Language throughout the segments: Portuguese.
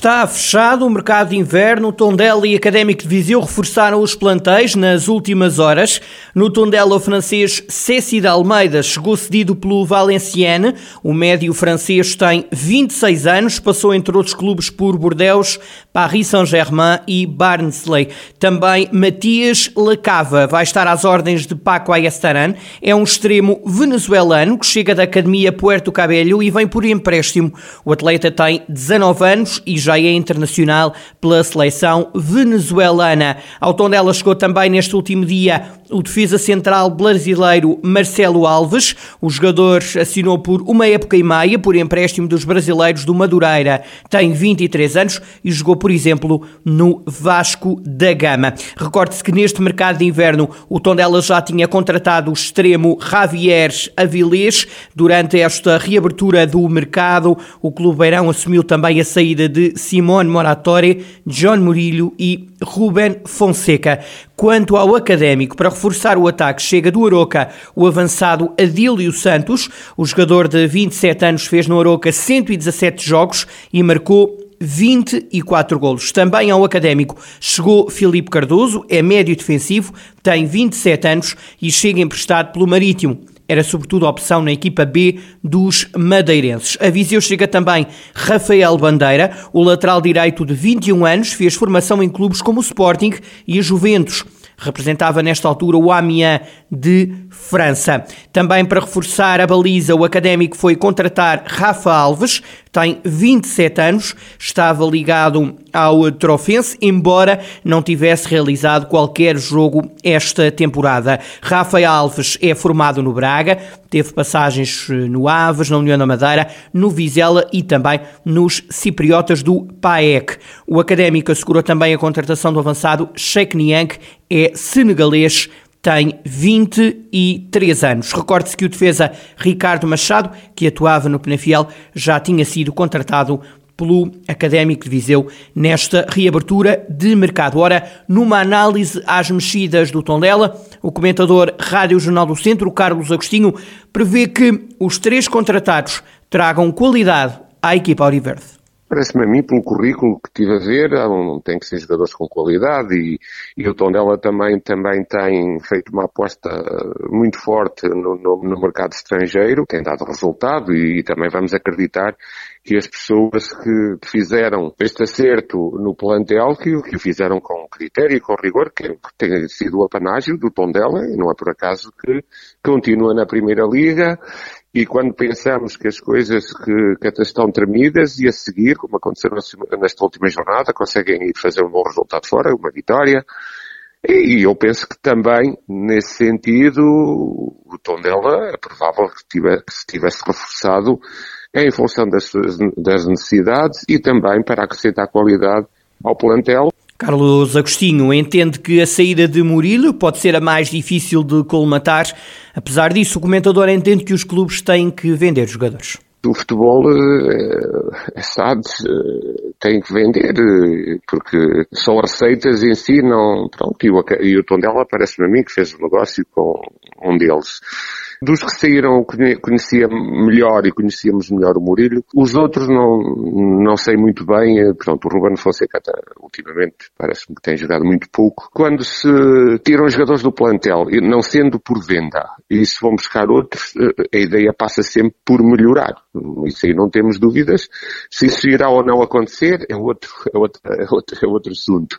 Está fechado o mercado de inverno. Tondela e Académico de Viseu reforçaram os plantéis nas últimas horas. No Tondela, o francês Cécile Almeida chegou cedido pelo Valenciennes. O médio francês tem 26 anos, passou entre outros clubes por Bordeaux, Paris Saint-Germain e Barnsley. Também Matias Lacava vai estar às ordens de Paco Ayestaran. É um extremo venezuelano que chega da Academia Puerto Cabello e vem por empréstimo. O atleta tem 19 anos e já é internacional pela seleção venezuelana. Ao tom dela chegou também neste último dia o defesa central brasileiro Marcelo Alves. O jogador assinou por uma época e meia por empréstimo dos brasileiros do Madureira. Tem 23 anos e jogou, por exemplo, no Vasco da Gama. Recorde-se que neste mercado de inverno o Tondela já tinha contratado o extremo Javier Avilés. Durante esta reabertura do mercado, o Clube Beirão assumiu também a saída de Simone Moratori, John Murilho e Ruben Fonseca. Quanto ao académico, para reforçar o ataque, chega do Aroca o avançado Adílio Santos. O jogador de 27 anos fez no Aroca 117 jogos e marcou 24 golos. Também ao académico chegou Filipe Cardoso, é médio defensivo, tem 27 anos e chega emprestado pelo Marítimo era sobretudo opção na equipa B dos madeirenses. A Viseu chega também Rafael Bandeira, o lateral direito de 21 anos, fez formação em clubes como o Sporting e a Juventus representava nesta altura o Amiens de França. Também para reforçar a baliza, o académico foi contratar Rafa Alves, tem 27 anos, estava ligado ao Trofense, embora não tivesse realizado qualquer jogo esta temporada. Rafa Alves é formado no Braga, teve passagens no Aves, na União da Madeira, no Vizela e também nos Cipriotas do PAEC. O académico assegurou também a contratação do avançado Sheikh Niang, é senegalês, tem 23 anos. Recorde-se que o defesa Ricardo Machado, que atuava no Penafiel, já tinha sido contratado pelo Académico de Viseu nesta reabertura de mercado. Ora, numa análise às mexidas do Tondela, o comentador Rádio Jornal do Centro, Carlos Agostinho, prevê que os três contratados tragam qualidade à equipa Auriverde. Parece-me a mim, pelo currículo que tive a ver, tem que ser jogadores com qualidade e, e o Tondela também, também tem feito uma aposta muito forte no, no, no mercado estrangeiro, tem dado resultado e, e, também vamos acreditar que as pessoas que, que fizeram este acerto no plantel, que, que o fizeram com critério e com rigor, que tem sido o apanágio do Tondela e não é por acaso que continua na Primeira Liga e quando pensamos que as coisas que, que estão tremidas e a seguir, como aconteceu nesta última jornada, conseguem ir fazer um bom resultado fora, uma vitória. E eu penso que também, nesse sentido, o tom dela é provável que, tivesse, que se tivesse reforçado em função das, das necessidades e também para acrescentar qualidade ao plantel. Carlos Agostinho entende que a saída de Murilo pode ser a mais difícil de colmatar. Apesar disso, o comentador entende que os clubes têm que vender jogadores. O futebol é, é SADs eh, tem que vender, porque são receitas em si, não, pronto, e o, e o Tondela parece-me a mim que fez o negócio com um deles. Dos que saíram, conhecia melhor e conhecíamos melhor o Murilo. Os outros não, não sei muito bem. Eh, Portanto, o Ruben Fonseca até, ultimamente parece-me que tem jogado muito pouco. Quando se tiram jogadores do plantel, não sendo por venda, e se vão buscar outros, eh, a ideia passa sempre por melhorar. Isso aí não temos dúvidas. Se isso irá ou não acontecer é outro, é outro, é outro, é outro assunto.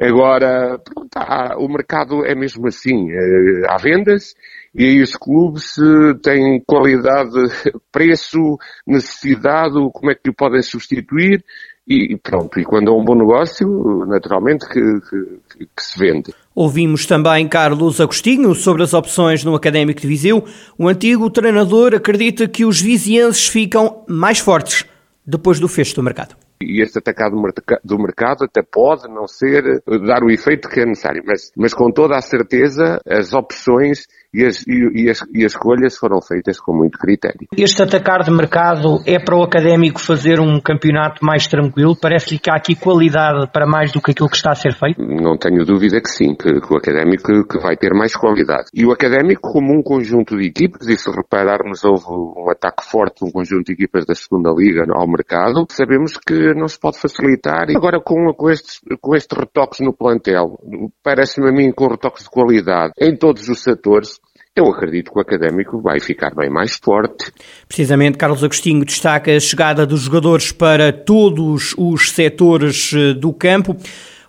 Agora, pronto, há, o mercado é mesmo assim. Eh, há vendas e os clubes têm qualidade, preço, necessidade, como é que o podem substituir e pronto, e quando é um bom negócio, naturalmente que, que, que, se vende. Ouvimos também Carlos Agostinho sobre as opções no Académico de Viseu. O antigo treinador acredita que os vizienses ficam mais fortes depois do fecho do mercado. E este atacado do mercado até pode não ser, dar o efeito que é necessário, mas, mas com toda a certeza as opções e as, e, as, e as escolhas foram feitas com muito critério. Este atacar de mercado é para o académico fazer um campeonato mais tranquilo? Parece-lhe que há aqui qualidade para mais do que aquilo que está a ser feito? Não tenho dúvida que sim, que, que o académico que vai ter mais qualidade. E o académico como um conjunto de equipas, e se repararmos houve um ataque forte de um conjunto de equipas da segunda liga ao mercado, sabemos que não se pode facilitar. E agora com, com, estes, com estes retoques no plantel, parece-me a mim com retoques de qualidade em todos os setores, eu acredito que o académico vai ficar bem mais forte. Precisamente, Carlos Agostinho destaca a chegada dos jogadores para todos os setores eh, do campo.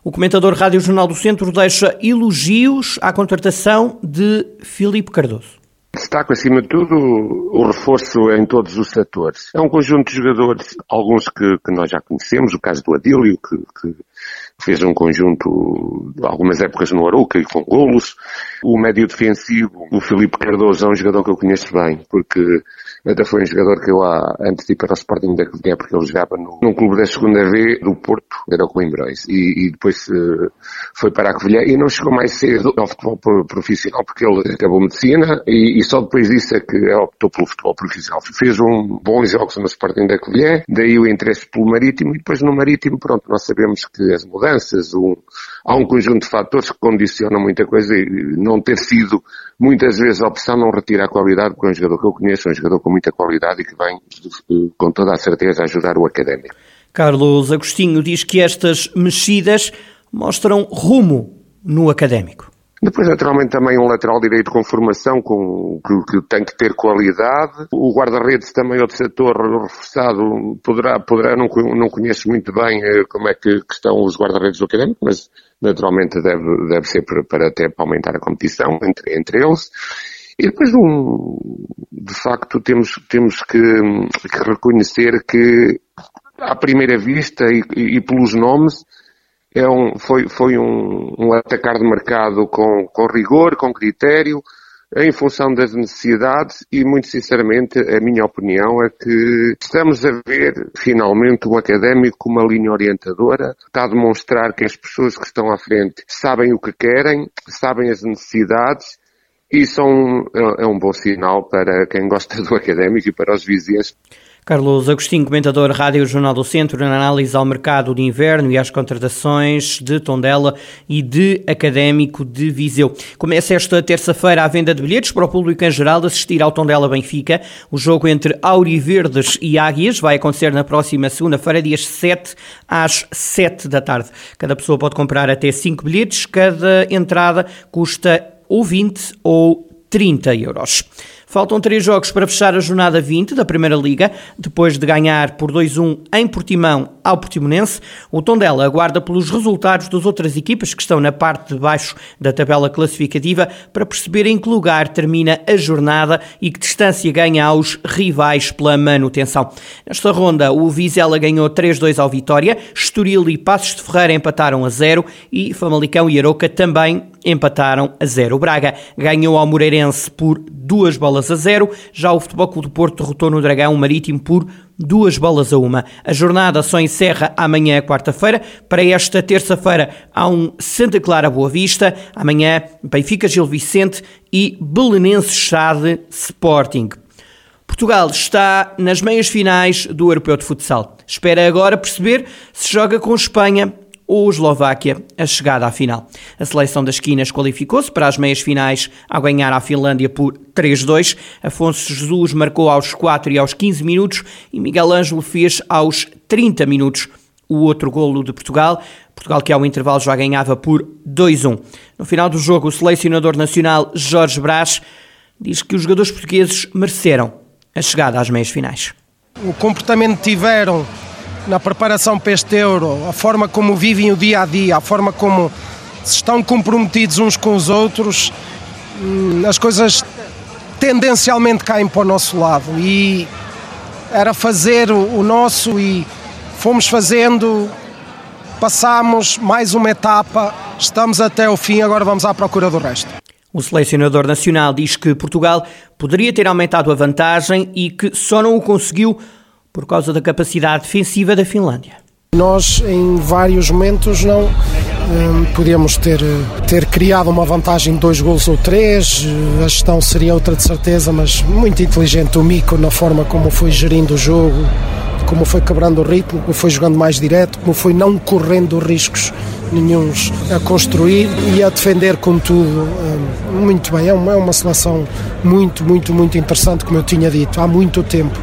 O comentador Rádio Jornal do Centro deixa elogios à contratação de Filipe Cardoso. Destaco, acima de tudo, o reforço em todos os setores. É um conjunto de jogadores, alguns que, que nós já conhecemos, o caso do Adílio, que, que fez um conjunto, algumas épocas no Arouca e com golos. O médio defensivo, o Filipe Cardoso, é um jogador que eu conheço bem, porque até foi um jogador que eu, antes de ir para o Sporting da Covilhã, porque ele jogava no, num clube da segunda V do Porto, era o Coimbrões, e, e depois uh, foi para a Covilhã e não chegou mais cedo ao futebol profissional, porque ele acabou medicina e, e só depois disso é que optou pelo futebol profissional. Fez um bons jogos no Sporting da Covilhã, daí o interesse pelo Marítimo, e depois no Marítimo, pronto, nós sabemos que as mudanças, há um conjunto de fatores que condicionam muita coisa e não ter sido muitas vezes a opção não retira a qualidade, porque é um jogador que eu conheço, é um jogador com muita qualidade e que vem com toda a certeza ajudar o académico. Carlos Agostinho diz que estas mexidas mostram rumo no académico. Depois, naturalmente, também um lateral direito com formação, com, que, que tem que ter qualidade. O guarda-redes também, outro setor reforçado, poderá, poderá não, não conheço muito bem eh, como é que, que estão os guarda-redes do académico, mas naturalmente deve, deve ser para, para até para aumentar a competição entre, entre eles. E depois, um, de facto, temos, temos que, que reconhecer que, à primeira vista e, e, pelos nomes, é um, foi, foi um, um atacar de mercado com, com rigor, com critério, em função das necessidades e, muito sinceramente, a minha opinião é que estamos a ver, finalmente, um académico com uma linha orientadora, está a demonstrar que as pessoas que estão à frente sabem o que querem, sabem as necessidades são, é, é um bom sinal para quem gosta do académico e para os vizinhos. Carlos Agostinho, comentador Rádio Jornal do Centro, na análise ao mercado de inverno e às contratações de Tondela e de Académico de Viseu. Começa esta terça-feira a venda de bilhetes para o público em geral assistir ao Tondela Benfica. O jogo entre Auriverdes e Águias vai acontecer na próxima segunda-feira, dias 7 às 7 da tarde. Cada pessoa pode comprar até 5 bilhetes, cada entrada custa ou 20 ou 30 euros. Faltam três jogos para fechar a jornada 20 da Primeira Liga, depois de ganhar por 2-1 em Portimão ao Portimonense. O Tondela aguarda pelos resultados das outras equipas que estão na parte de baixo da tabela classificativa para perceber em que lugar termina a jornada e que distância ganha aos rivais pela manutenção. Nesta ronda, o Vizela ganhou 3-2 ao Vitória, Estoril e Passos de Ferreira empataram a 0 e Famalicão e Aroca também empataram a 0. O Braga ganhou ao Moreirense por duas bolas a 0, já o Futebol Clube do Porto derrotou no Dragão Marítimo por duas bolas a uma. A jornada só encerra amanhã, quarta-feira. Para esta terça-feira há um Santa Clara Boa Vista, amanhã Benfica Gil Vicente e Belenenses Chade Sporting. Portugal está nas meias finais do Europeu de Futsal. Espera agora perceber se joga com Espanha ou Eslováquia a chegada à final. A seleção das esquinas qualificou-se para as meias finais ao ganhar a Finlândia por 3-2. Afonso Jesus marcou aos 4 e aos 15 minutos e Miguel Ângelo fez aos 30 minutos o outro golo de Portugal. Portugal que ao intervalo já ganhava por 2-1. No final do jogo, o selecionador nacional Jorge Brás diz que os jogadores portugueses mereceram a chegada às meias finais. O comportamento que tiveram na preparação para este Euro, a forma como vivem o dia a dia, a forma como estão comprometidos uns com os outros, hum, as coisas tendencialmente caem para o nosso lado e era fazer o nosso e fomos fazendo, passamos mais uma etapa, estamos até o fim, agora vamos à procura do resto. O selecionador nacional diz que Portugal poderia ter aumentado a vantagem e que só não o conseguiu por causa da capacidade defensiva da Finlândia. Nós, em vários momentos, não Hum, podíamos ter, ter criado uma vantagem de dois gols ou três, a gestão seria outra de certeza, mas muito inteligente o Mico na forma como foi gerindo o jogo, como foi quebrando o ritmo, como foi jogando mais direto, como foi não correndo riscos nenhums a construir e a defender com tudo hum, muito bem. É uma, é uma seleção muito, muito, muito interessante, como eu tinha dito, há muito tempo.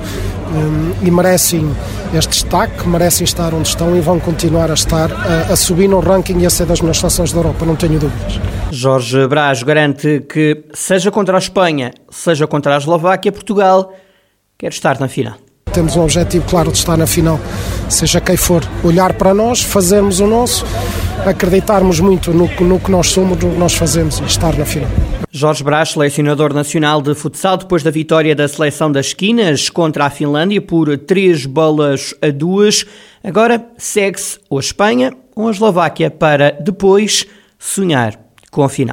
Hum, e merecem este destaque, merecem estar onde estão e vão continuar a estar a, a subir no ranking e a ser das melhores seleções da Europa, não tenho dúvidas. Jorge Brás garante que, seja contra a Espanha, seja contra a Eslováquia, Portugal quer estar na final temos um objetivo claro de estar na final, seja quem for, olhar para nós, fazermos o nosso, acreditarmos muito no, no que nós somos, no que nós fazemos e estar na final. Jorge Brás, selecionador nacional de futsal, depois da vitória da seleção das esquinas contra a Finlândia por três bolas a duas, agora segue-se ou a Espanha ou a Eslováquia para depois sonhar com a final.